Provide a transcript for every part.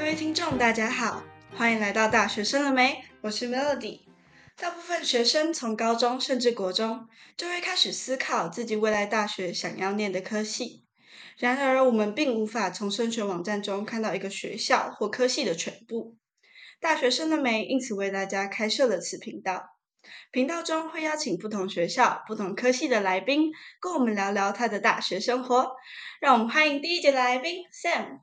各位听众，大家好，欢迎来到大学生了没？我是 Melody。大部分学生从高中甚至国中就会开始思考自己未来大学想要念的科系。然而，我们并无法从升学网站中看到一个学校或科系的全部。大学生了没？因此为大家开设了此频道。频道中会邀请不同学校、不同科系的来宾，跟我们聊聊他的大学生活。让我们欢迎第一节来宾 Sam。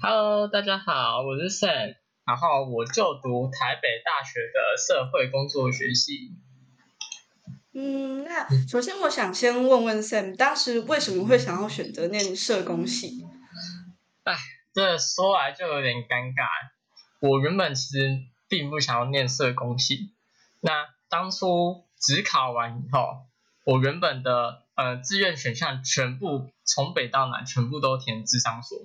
Hello，大家好，我是 Sam，然后我就读台北大学的社会工作学系。嗯，那首先我想先问问 Sam，当时为什么会想要选择念社工系？这说来就有点尴尬。我原本其实并不想要念社工系，那当初只考完以后，我原本的呃志愿选项全部从北到南全部都填智商所，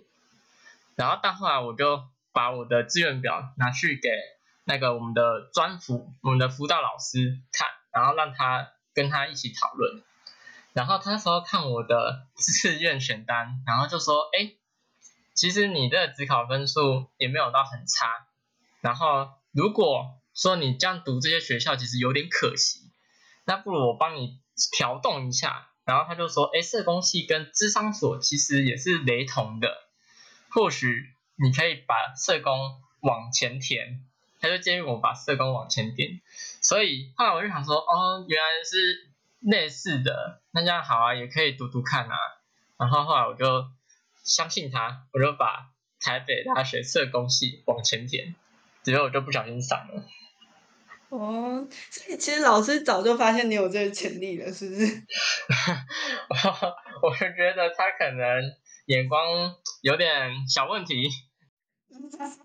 然后到后来我就把我的志愿表拿去给那个我们的专辅我们的辅导老师看，然后让他跟他一起讨论，然后他那时候看我的 志愿选单，然后就说，哎。其实你的职考分数也没有到很差，然后如果说你这样读这些学校其实有点可惜，那不如我帮你调动一下。然后他就说，哎，社工系跟智商所其实也是雷同的，或许你可以把社工往前填。他就建议我把社工往前填，所以后来我就想说，哦，原来是类似的，那这样好啊，也可以读读看啊。然后后来我就。相信他，我就把台北大学社工系往前填，结果我就不小心上了。哦，所以其实老师早就发现你有这个潜力了，是不是？我是觉得他可能眼光有点小问题。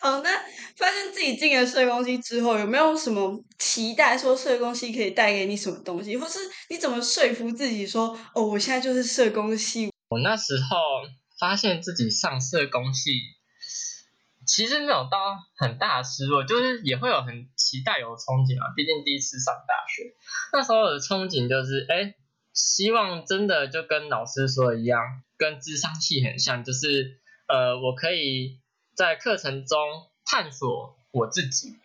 好，那发现自己进了社工系之后，有没有什么期待？说社工系可以带给你什么东西，或是你怎么说服自己说，哦，我现在就是社工系？我那时候发现自己上社工系，其实没有到很大的失落，就是也会有很期待、有憧憬啊。毕竟第一次上大学，那时候的憧憬就是，哎，希望真的就跟老师说的一样，跟智商系很像，就是呃，我可以在课程中探索我自己，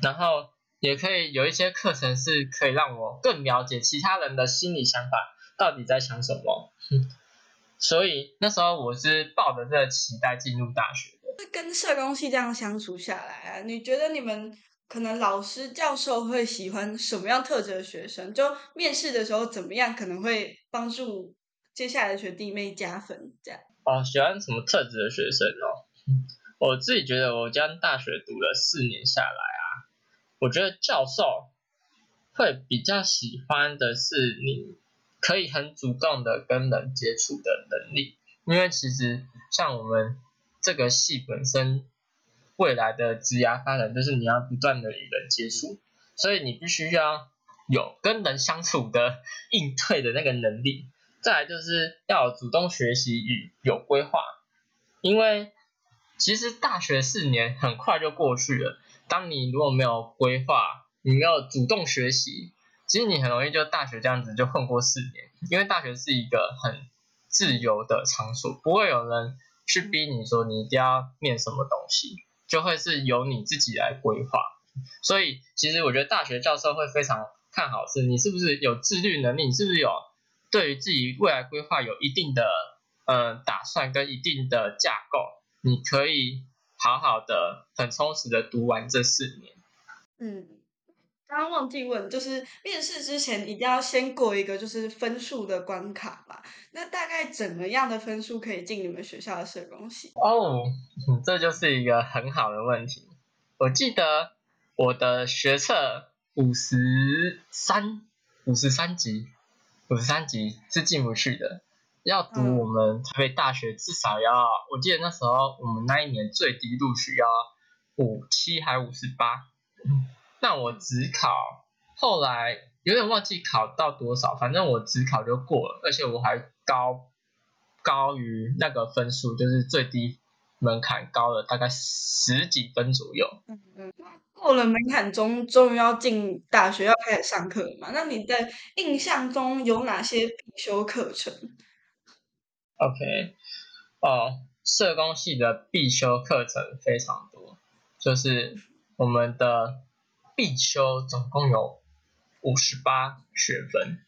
然后也可以有一些课程是可以让我更了解其他人的心理想法到底在想什么。所以那时候我是抱着这个期待进入大学的。跟社工系这样相处下来啊，你觉得你们可能老师教授会喜欢什么样特质的学生？就面试的时候怎么样可能会帮助接下来的学弟妹加分？这样哦，喜欢什么特质的学生哦？我自己觉得我将大学读了四年下来啊，我觉得教授会比较喜欢的是你。可以很主动的跟人接触的能力，因为其实像我们这个系本身未来的职涯发展，就是你要不断的与人接触，所以你必须要有跟人相处的 应对的那个能力。再来就是要主动学习与有规划，因为其实大学四年很快就过去了，当你如果没有规划，你没有主动学习。其实你很容易就大学这样子就混过四年，因为大学是一个很自由的场所，不会有人去逼你说你一定要念什么东西，就会是由你自己来规划。所以其实我觉得大学教授会非常看好是你是不是有自律能力，你是不是有对于自己未来规划有一定的呃打算跟一定的架构，你可以好好的很充实的读完这四年。嗯。刚刚忘记问，就是面试之前一定要先过一个就是分数的关卡吧？那大概怎么样的分数可以进你们学校的社工系？哦，这就是一个很好的问题。我记得我的学测五十三五十三级，五十三级是进不去的。要读我们台北大学，至少要，我记得那时候我们那一年最低录取要五七还五十八。那我只考，后来有点忘记考到多少，反正我只考就过了，而且我还高高于那个分数，就是最低门槛高了大概十几分左右。嗯嗯，过了门槛中，终于要进大学，要开始上课了嘛？那你的印象中有哪些必修课程？OK，哦，社工系的必修课程非常多，就是我们的必修总共有五十八学分。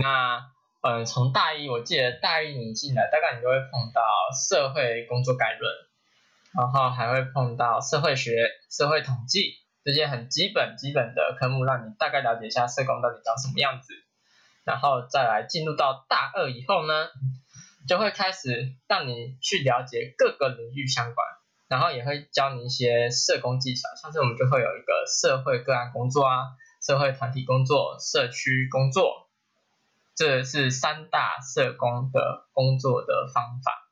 那嗯，从大一我记得大一你进来，大概你就会碰到社会工作概论，然后还会碰到社会学、社会统计这些很基本基本的科目，让你大概了解一下社工到底长什么样子。然后再来进入到大二以后呢，就会开始让你去了解各个领域相关，然后也会教你一些社工技巧，像是我们就会有一个社会个案工作啊，社会团体工作、社区工作。这是三大社工的工作的方法，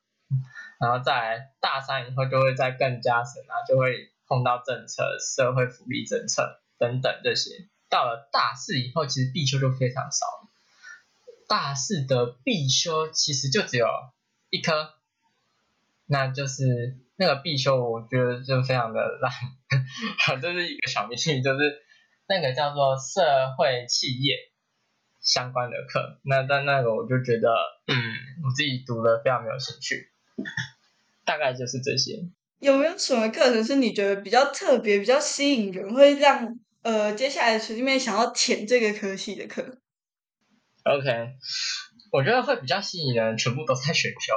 然后在大三以后就会再更加深啊，就会碰到政策、社会福利政策等等这些。到了大四以后，其实必修就非常少了。大四的必修其实就只有一科，那就是那个必修，我觉得就非常的烂。这是一个小迷信，就是那个叫做社会企业。相关的课，那但那个我就觉得，嗯，我自己读的非常没有兴趣，大概就是这些。有没有什么课程是你觉得比较特别、比较吸引人，会让呃接下来的学弟妹想要填这个科系的课？OK，我觉得会比较吸引人，全部都在选修。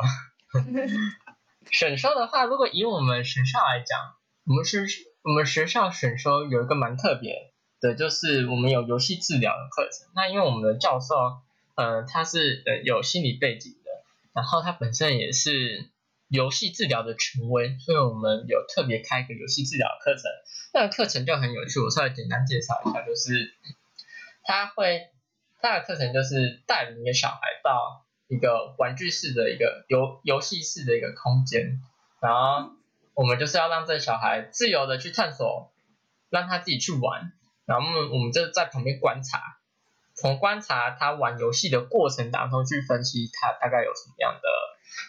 选修的话，如果以我们学校来讲，我们是我们学校选修有一个蛮特别。的，就是我们有游戏治疗的课程。那因为我们的教授，呃，他是呃有心理背景的，然后他本身也是游戏治疗的权威，所以我们有特别开一个游戏治疗课程。那个课程就很有趣，我稍微简单介绍一下，就是他会他的课程就是带领一个小孩到一个玩具式的一个游游戏式的一个空间，然后我们就是要让这小孩自由的去探索，让他自己去玩。然后我们我们就在旁边观察，从观察他玩游戏的过程当中去分析他大概有什么样的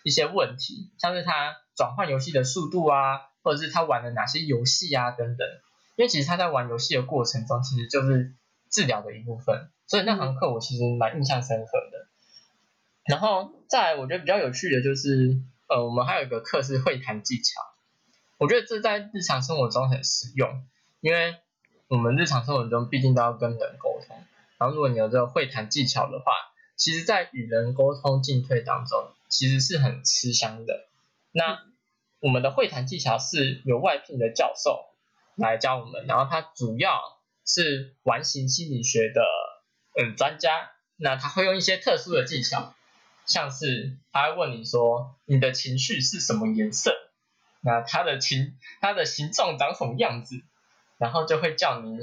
一些问题，像是他转换游戏的速度啊，或者是他玩了哪些游戏啊等等。因为其实他在玩游戏的过程中，其实就是治疗的一部分，所以那堂课我其实蛮印象深刻的。然后再来我觉得比较有趣的就是，呃，我们还有一个课是会谈技巧，我觉得这在日常生活中很实用，因为。我们日常生活中毕竟都要跟人沟通，然后如果你有这个会谈技巧的话，其实，在与人沟通进退当中，其实是很吃香的。那我们的会谈技巧是由外聘的教授来教我们，然后他主要是完形心理学的嗯专家，那他会用一些特殊的技巧，像是他会问你说你的情绪是什么颜色，那他的情他的形状长什么样子。然后就会叫你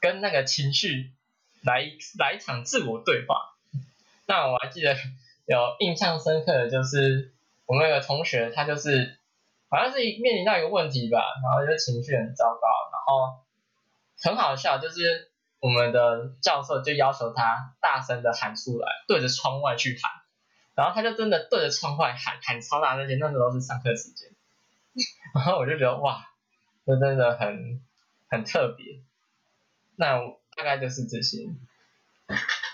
跟那个情绪来来一场自我对话。那我还记得有印象深刻的就是我们有个同学，他就是好像是面临到一个问题吧，然后就情绪很糟糕，然后很好笑，就是我们的教授就要求他大声的喊出来，对着窗外去喊，然后他就真的对着窗外喊，喊超大那些，那时候是上课时间，然后我就觉得哇，这真的很。很特别，那大概就是这些。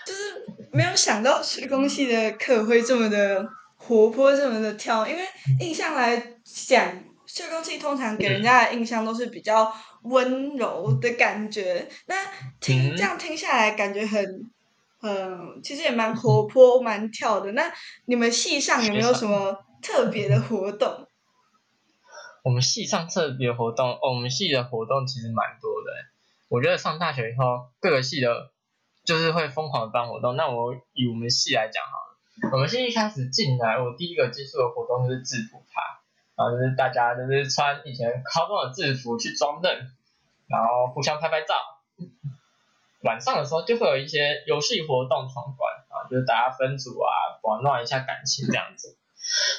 就是没有想到社工系的课会这么的活泼，这么的跳。因为印象来讲，社工系通常给人家的印象都是比较温柔的感觉。那听这样听下来，感觉很，嗯，其实也蛮活泼、蛮跳的。那你们系上有没有什么特别的活动？我们系上特别活动，哦，我们系的活动其实蛮多的。我觉得上大学以后，各个系的，就是会疯狂的办活动。那我以我们系来讲好了，我们系一开始进来，我第一个接触的活动就是制服趴，然后就是大家就是穿以前高中的制服去装嫩，然后互相拍拍照。晚上的时候就会有一些游戏活动闯关啊，就是大家分组啊，玩弄一下感情这样子。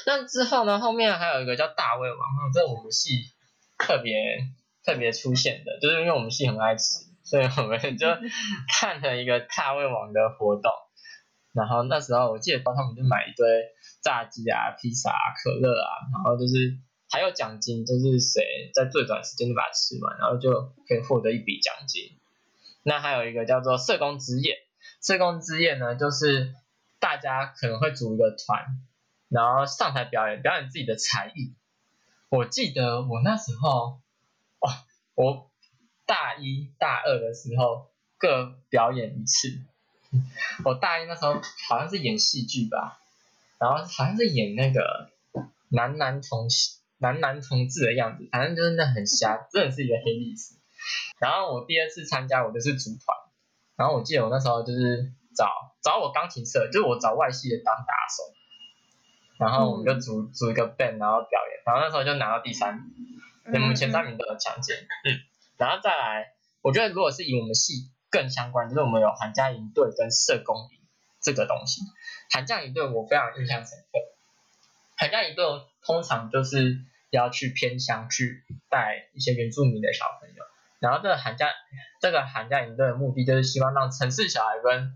那之后呢？后面还有一个叫大胃王，这我们系特别特别出现的，就是因为我们系很爱吃，所以我们就 看了一个大胃王的活动。然后那时候我记得帮他们就买一堆炸鸡啊、披萨啊、可乐啊，然后就是还有奖金，就是谁在最短时间就把它吃完，然后就可以获得一笔奖金。那还有一个叫做社工之夜，社工之夜呢，就是大家可能会组一个团。然后上台表演，表演自己的才艺。我记得我那时候，哇，我大一大二的时候各表演一次。我大一那时候好像是演戏剧吧，然后好像是演那个男男同男男同志的样子，反正就是那很瞎，真的是一个黑历史。然后我第二次参加我就是组团，然后我记得我那时候就是找找我钢琴社，就是我找外系的当打手，然后我们就组组一个 band，然后表演，然后那时候就拿到第三名，我们前三名都有强健，嗯，然后再来，我觉得如果是以我们系更相关，就是我们有寒假营队跟社工营这个东西，寒假营队我非常印象深刻，寒假营队通常就是要去偏乡去带一些原住民的小朋友。然后这个寒假，这个寒假营队的目的就是希望让城市小孩跟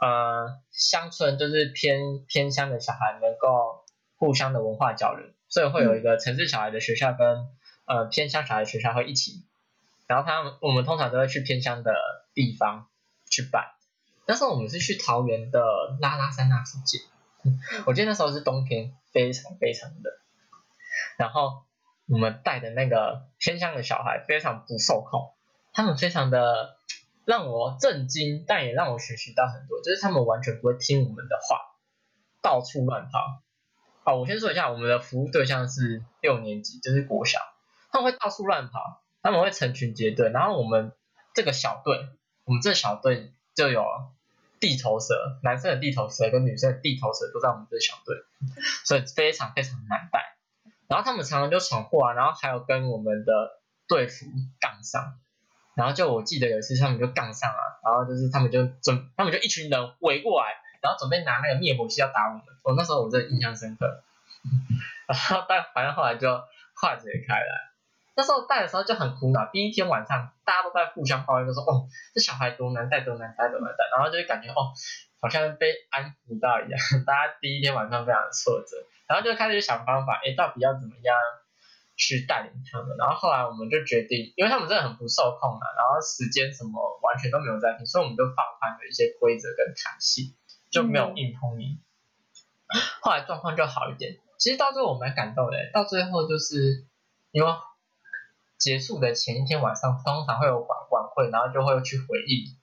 呃乡村，就是偏偏乡的小孩能够互相的文化交流，所以会有一个城市小孩的学校跟呃偏乡小孩学校会一起。然后他们我们通常都会去偏乡的地方去办。那时候我们是去桃园的拉拉山那附近，我记得那时候是冬天，非常非常的。然后。我们带的那个偏乡的小孩非常不受控，他们非常的让我震惊，但也让我学习到很多。就是他们完全不会听我们的话，到处乱跑。好，我先说一下，我们的服务对象是六年级，就是国小，他们会到处乱跑，他们会成群结队。然后我们这个小队，我们这小队就有地头蛇，男生的地头蛇跟女生的地头蛇都在我们这小队，所以非常非常难带。然后他们常常就闯祸啊，然后还有跟我们的队服杠上，然后就我记得有一次他们就杠上啊，然后就是他们就准，他们就一群人围过来，然后准备拿那个灭火器要打我们，我那时候我真的印象深刻，然后但反正后来就化解开来，那时候带的时候就很苦恼，第一天晚上大家都在互相抱怨，就说哦这小孩多难带多难带多难带，然后就感觉哦好像被安抚到一样，大家第一天晚上非常的挫折。然后就开始想方法，哎，到底要怎么样去带领他们？然后后来我们就决定，因为他们真的很不受控嘛，然后时间什么完全都没有在听，所以我们就放宽了一些规则跟弹性，就没有硬碰硬。后来状况就好一点。其实到最后我蛮感动的，到最后就是因为结束的前一天晚上，通常会有晚晚会，然后就会去回忆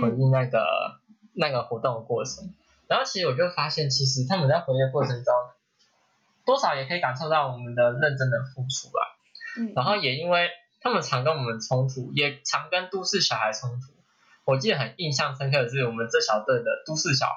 回忆那个那个活动的过程。然后其实我就发现，其实他们在回忆的过程中。多少也可以感受到我们的认真的付出吧。嗯，然后也因为他们常跟我们冲突，也常跟都市小孩冲突。我记得很印象深刻的是，我们这小队的都市小孩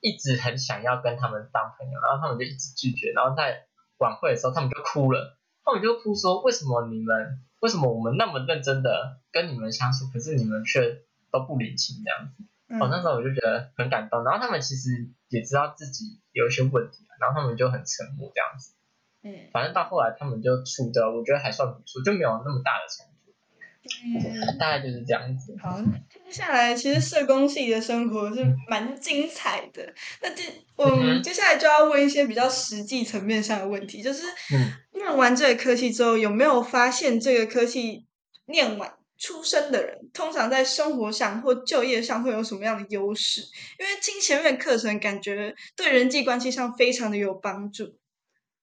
一直很想要跟他们当朋友，然后他们就一直拒绝。然后在晚会的时候，他们就哭了，他们就哭说：“为什么你们，为什么我们那么认真的跟你们相处，可是你们却都不领情这样子？”哦，那时候我就觉得很感动。然后他们其实也知道自己有一些问题。然后他们就很沉默这样子，嗯，反正到后来他们就处的，我觉得还算不错，就没有那么大的冲突，嗯，大概就是这样子。好，接下来其实社工系的生活是蛮精彩的。那接我们接下来就要问一些比较实际层面上的问题，就是念完这个科系之后，有没有发现这个科系念完？出生的人通常在生活上或就业上会有什么样的优势？因为听前面课程，感觉对人际关系上非常的有帮助。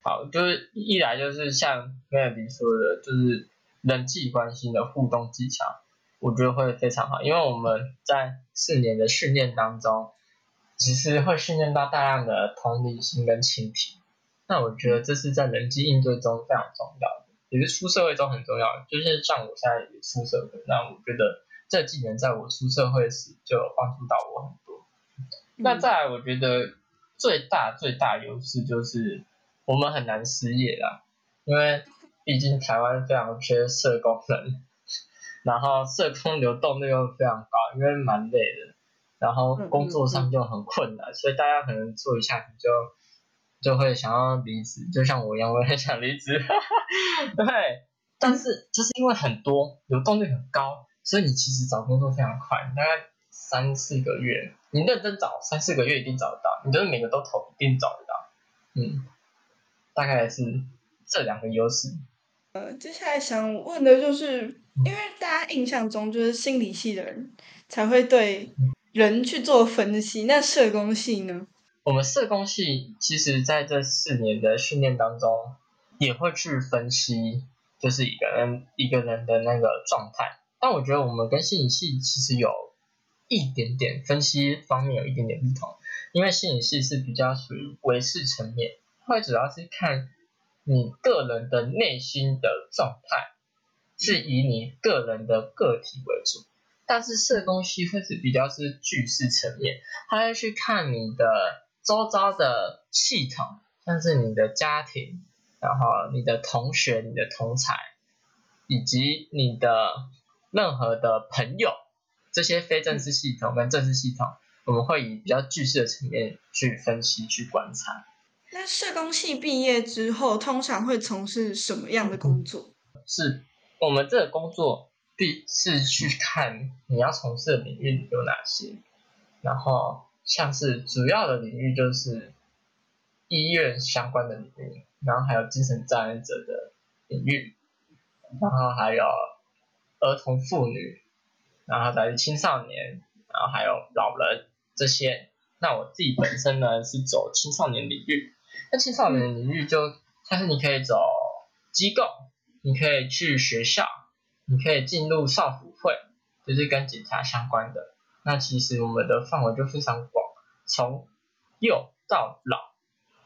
好，就是一来就是像梅尔迪说的，就是人际关系的互动技巧，我觉得会非常好。因为我们在四年的训练当中，其实会训练到大量的同理心跟倾听。那我觉得这是在人际应对中非常重要的。也是出社会中很重要，就是像我现在也出社会，那我觉得这技能在我出社会时就有帮助到我很多。那再来，我觉得最大最大优势就是我们很难失业啦，因为毕竟台湾非常缺社工人，然后社工流动率又非常高，因为蛮累的，然后工作上就很困难，所以大家可能做一下就。就会想要离职，就像我一样，我也很想离职。对，但是就是因为很多流动率很高，所以你其实找工作非常快，大概三四个月，你认真找三四个月一定找得到，你就是每个都投，一定找得到。嗯，大概是这两个优势。呃，接下来想问的就是，因为大家印象中就是心理系的人才会对人去做分析，那社工系呢？我们社工系其实在这四年的训练当中，也会去分析，就是一个人一个人的那个状态。但我觉得我们跟心理系其实有一点点分析方面有一点点不同，因为心理系是比较属于维视层面，会主要是看你个人的内心的状态，是以你个人的个体为主。但是社工系会是比较是句式层面，他会去看你的周遭的系统，像是你的家庭，然后你的同学、你的同才，以及你的。任何的朋友，这些非正式系统跟正式系统，我们会以比较具式的层面去分析、去观察。那社工系毕业之后，通常会从事什么样的工作？是我们这个工作必是去看你要从事的领域有哪些，然后像是主要的领域就是医院相关的领域，然后还有精神障碍者的领域，然后还有。儿童、妇女，然后再是青少年，然后还有老人这些。那我自己本身呢是走青少年领域。那青少年领域就像是你可以走机构，你可以去学校，你可以进入少辅会，就是跟警察相关的。那其实我们的范围就非常广，从幼到老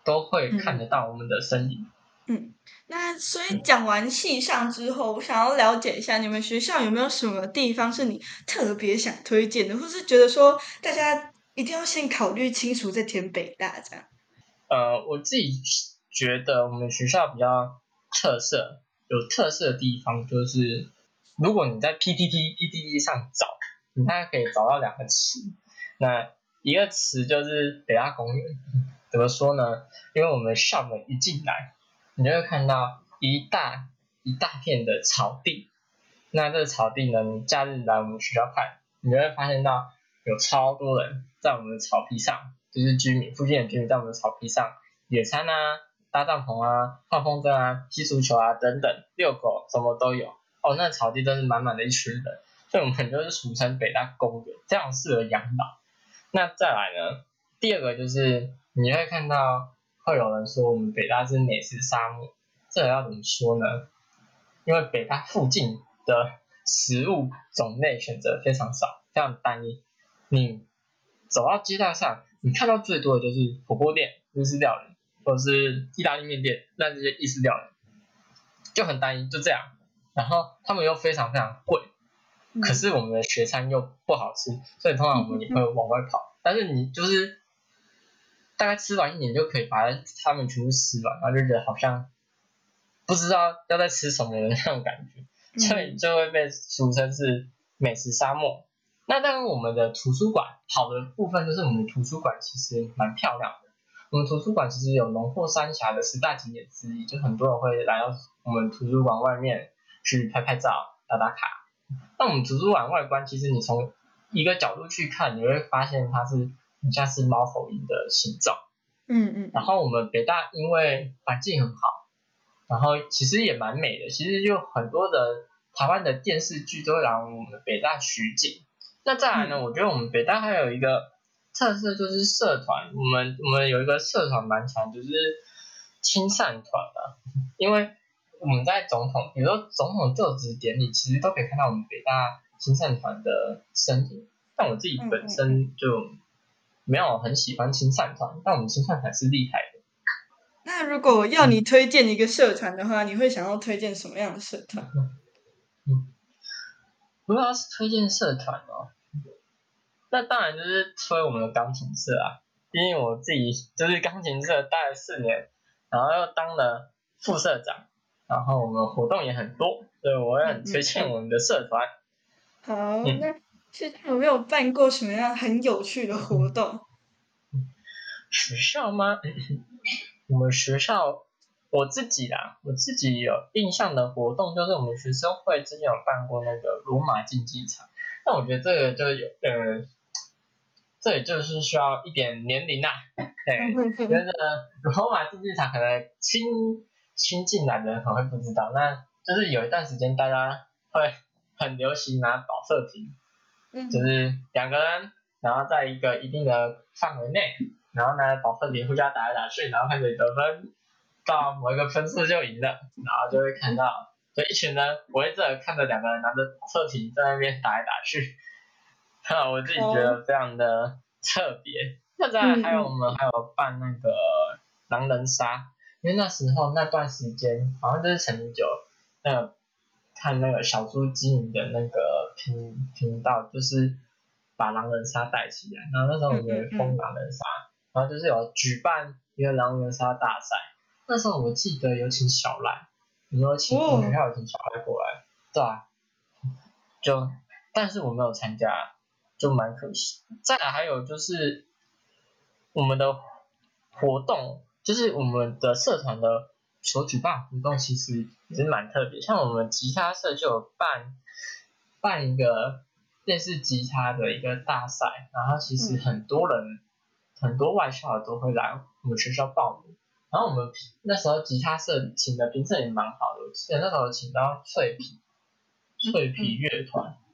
都会看得到我们的身影。嗯，那所以讲完系上之后，我想要了解一下你们学校有没有什么地方是你特别想推荐的，或是觉得说大家一定要先考虑清楚再填北大这样。呃，我自己觉得我们学校比较特色，有特色的地方就是，如果你在 PTT PTT 上找，你大概可以找到两个词，那一个词就是北大公园，怎么说呢？因为我们校门一进来。你就会看到一大一大片的草地，那这个草地呢，你假日来我们学校看，你就会发现到有超多人在我们的草皮上，就是居民附近的居民在我们的草皮上野餐啊、搭帐篷啊、放风筝啊、踢足球啊等等，遛狗什么都有。哦，那草地真是满满的一群人，所以我们就是俗称北大公园，非常适合养老。那再来呢，第二个就是你会看到。会有人说我们北大是美食沙漠，这要怎么说呢？因为北大附近的食物种类选择非常少，非常单一。你走到街道上，你看到最多的就是火锅店、日式料理，或者是意大利面店，那这些意式料理就很单一，就这样。然后他们又非常非常贵，可是我们的学餐又不好吃，所以通常我们也会往外跑。但是你就是。大概吃完一年就可以把它们全部吃完，然后就觉得好像不知道要在吃什么的那种感觉，所以就会被俗称是美食沙漠。那当然，我们的图书馆好的部分就是我们的图书馆其实蛮漂亮的。我们图书馆其实有龙凤三峡的十大景点之一，就很多人会来到我们图书馆外面去拍拍照、打打卡。那我们图书馆外观其实你从一个角度去看，你会发现它是。很像是猫头鹰的形状，嗯嗯，然后我们北大因为环境很好，然后其实也蛮美的，其实就很多的台湾的电视剧都来我们北大取景。那再来呢，我觉得我们北大还有一个特色就是社团，我们我们有一个社团蛮强，就是亲善团啊，因为我们在总统，比如说总统就职典礼，其实都可以看到我们北大亲善团的身影。但我自己本身就。没有很喜欢青善团，但我们青善团是厉害的。那如果要你推荐一个社团的话，你会想要推荐什么样的社团？嗯，如果要是推荐社团哦，那当然就是推我们的钢琴社啊，因为我自己就是钢琴社待了四年，然后又当了副社长，然后我们活动也很多，所以我也很推荐我们的社团。好，那。是有没有办过什么样很有趣的活动？学校吗？我们学校我自己啦，我自己有印象的活动就是我们学生会之前有办过那个罗马竞技场。但我觉得这个就有呃，这也就是需要一点年龄啊。对，那个罗马竞技场可能新新进来的人可能会不知道，那就是有一段时间大家会很流行拿保色瓶。就是两个人，然后在一个一定的范围内，然后拿保色瓶互相打来打去，然后看谁得分到某一个分数就赢了，然后就会看到就一群人围着看着两个人拿着保色瓶在那边打来打去，哈，我自己觉得非常的特别。那再来还有我们还有办那个狼人杀，因为那时候那段时间好像就是陈明九那个看那个小猪经营的那个频频道，就是把狼人杀带起来，然后那时候我们封狼人杀，然后就是有举办一个狼人杀大赛，那时候我记得有请小赖，你说请我们学校有请小赖过来，对啊，就但是我没有参加，就蛮可惜。再来还有就是我们的活动，就是我们的社团的所举办活动，其实也是蛮特别。像我们吉他社就有办办一个类似吉他的一个大赛，然后其实很多人、很多外校的都会来我们学校报名。然后我们那时候吉他社请的评审也蛮好的，我记得那时候请到脆皮脆皮乐团，嗯，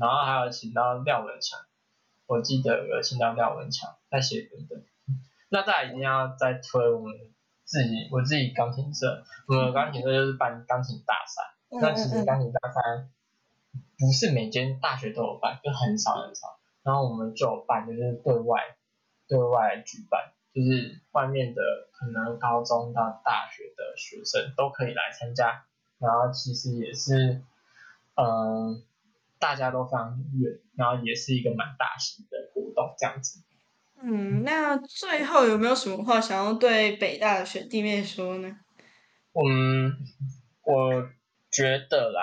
然后还有请到廖文强，我记得有请到廖文强在写歌的。那再来一定要再推我们自己，我自己钢琴社，我们钢琴社就是办钢琴大赛。那其实钢琴大赛不是每间大学都有办，就很少很少。然后我们就有办，就是对外对外举办，就是外面的可能高中到大学的学生都可以来参加。然后其实也是，嗯，大家都非常远，然后也是一个蛮大型的活动这样子。嗯，那最后有没有什么话想要对北大的学弟妹说呢？嗯，我觉得啦，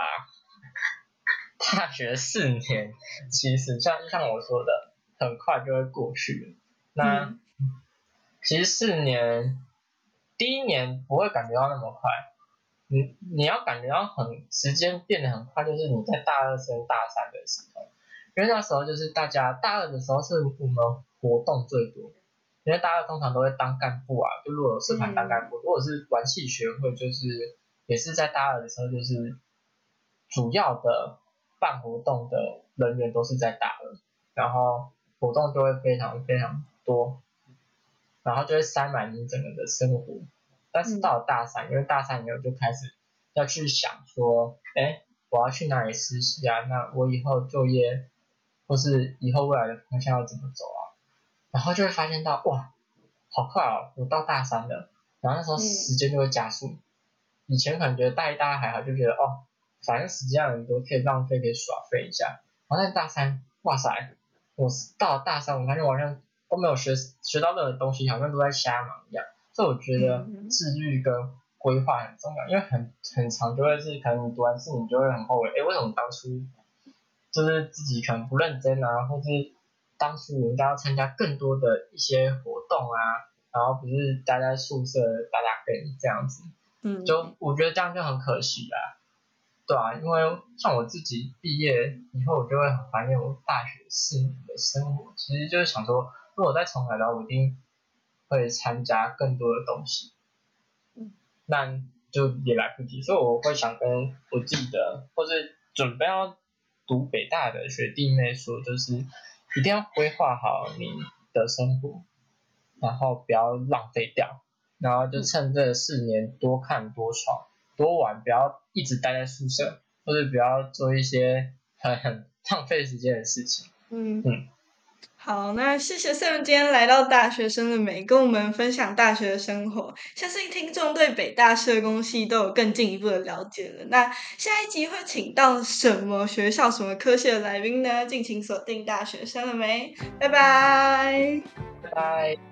大学四年其实像像我说的，很快就会过去了。那、其实四年，第一年不会感觉到那么快，你你要感觉到很时间变得很快，就是你在大二升大三的时候，因为那时候就是大家大二的时候是我们活动最多，因为大二通常都会当干部啊，就如果有社团当干部，如果是玩戏学会，就是也是在大二的时候，就是主要的办活动的人员都是在大二，然后活动就会非常非常多，然后就会塞满你整个的生活。但是到了大三，因为大三以后就开始要去想说，哎，我要去哪里实习啊？那我以后就业或是以后未来的方向要怎么走啊？然后就会发现到，哇，好快哦，我到大三了。然后那时候时间就会加速。以前可能觉得大一、大二还好，就觉得哦，反正时间很多，可以浪费，可以耍废一下。然后在大三，哇塞，我到了大三，我发现我好像都没有学学到任何东西，好像都在瞎忙一样。所以我觉得自律跟规划很重要，因为很很长就会是可能你读完试，你就会很后悔，哎，为什么当初就是自己可能不认真啊，或是当初应该要参加更多的一些活动啊，然后不是待在宿舍打打 game 这样子，嗯，就我觉得这样就很可惜啦，对啊，因为像我自己毕业以后，我就会很怀念我大学四年的生活，其实就是想说，如果再重来的话，我一定会参加更多的东西，嗯，那就也来不及，所以我会想跟我自己的或是准备要读北大的学弟妹说，就是一定要规划好你的生活，然后不要浪费掉，然后就趁这四年多看多闯多玩，不要一直待在宿舍，或者不要做一些很很浪费时间的事情。嗯。嗯好，那谢谢 Sam 今天来到大学生的美，跟我们分享大学的生活。相信听众对北大社工系都有更进一步的了解了。那下一集会请到什么学校、什么科系的来宾呢？敬请锁定大学生了没，拜拜。拜拜。